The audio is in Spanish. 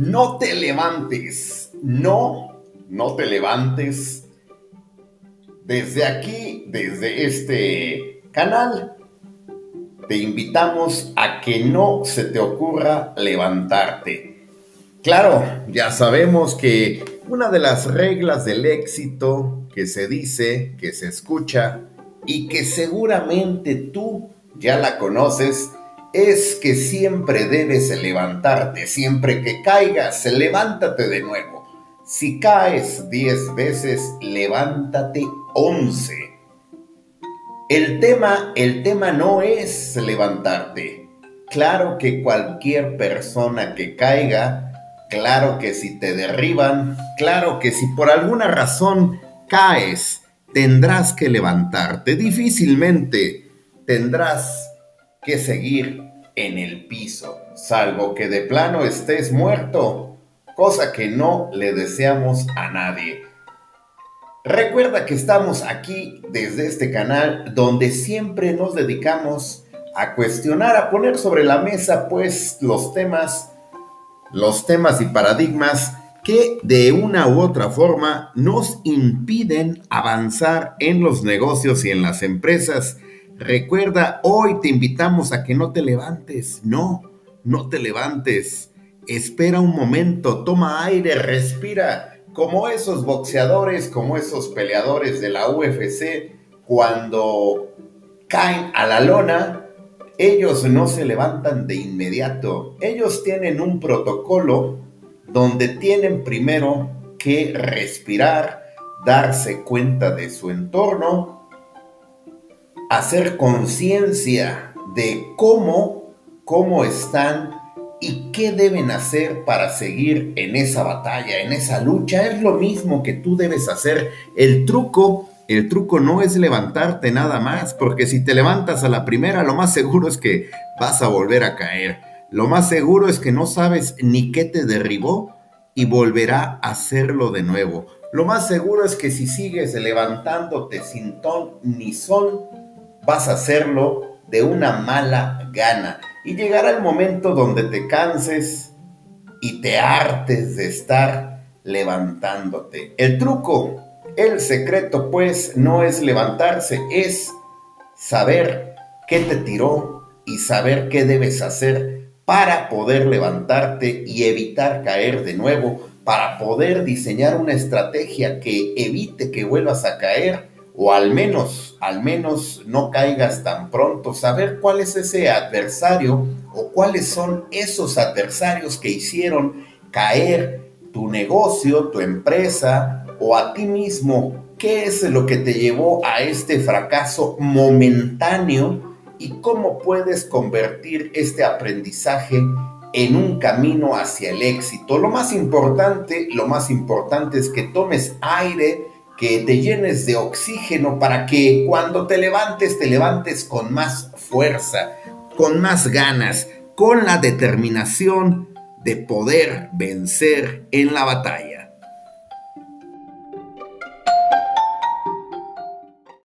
No te levantes, no, no te levantes. Desde aquí, desde este canal, te invitamos a que no se te ocurra levantarte. Claro, ya sabemos que una de las reglas del éxito que se dice, que se escucha y que seguramente tú ya la conoces, es que siempre debes levantarte, siempre que caigas, levántate de nuevo. Si caes 10 veces, levántate 11. El tema, el tema no es levantarte. Claro que cualquier persona que caiga, claro que si te derriban, claro que si por alguna razón caes, tendrás que levantarte. Difícilmente tendrás que seguir en el piso, salvo que de plano estés muerto, cosa que no le deseamos a nadie. Recuerda que estamos aquí desde este canal donde siempre nos dedicamos a cuestionar, a poner sobre la mesa pues los temas, los temas y paradigmas que de una u otra forma nos impiden avanzar en los negocios y en las empresas Recuerda, hoy te invitamos a que no te levantes. No, no te levantes. Espera un momento, toma aire, respira. Como esos boxeadores, como esos peleadores de la UFC, cuando caen a la lona, ellos no se levantan de inmediato. Ellos tienen un protocolo donde tienen primero que respirar, darse cuenta de su entorno, hacer conciencia de cómo, cómo están y qué deben hacer para seguir en esa batalla, en esa lucha. Es lo mismo que tú debes hacer. El truco, el truco no es levantarte nada más, porque si te levantas a la primera, lo más seguro es que vas a volver a caer. Lo más seguro es que no sabes ni qué te derribó y volverá a hacerlo de nuevo. Lo más seguro es que si sigues levantándote sin ton ni son, vas a hacerlo de una mala gana. Y llegará el momento donde te canses y te hartes de estar levantándote. El truco, el secreto pues no es levantarse, es saber qué te tiró y saber qué debes hacer para poder levantarte y evitar caer de nuevo, para poder diseñar una estrategia que evite que vuelvas a caer o al menos, al menos no caigas tan pronto, saber cuál es ese adversario o cuáles son esos adversarios que hicieron caer tu negocio, tu empresa o a ti mismo. ¿Qué es lo que te llevó a este fracaso momentáneo y cómo puedes convertir este aprendizaje en un camino hacia el éxito? Lo más importante, lo más importante es que tomes aire, que te llenes de oxígeno para que cuando te levantes, te levantes con más fuerza, con más ganas, con la determinación de poder vencer en la batalla.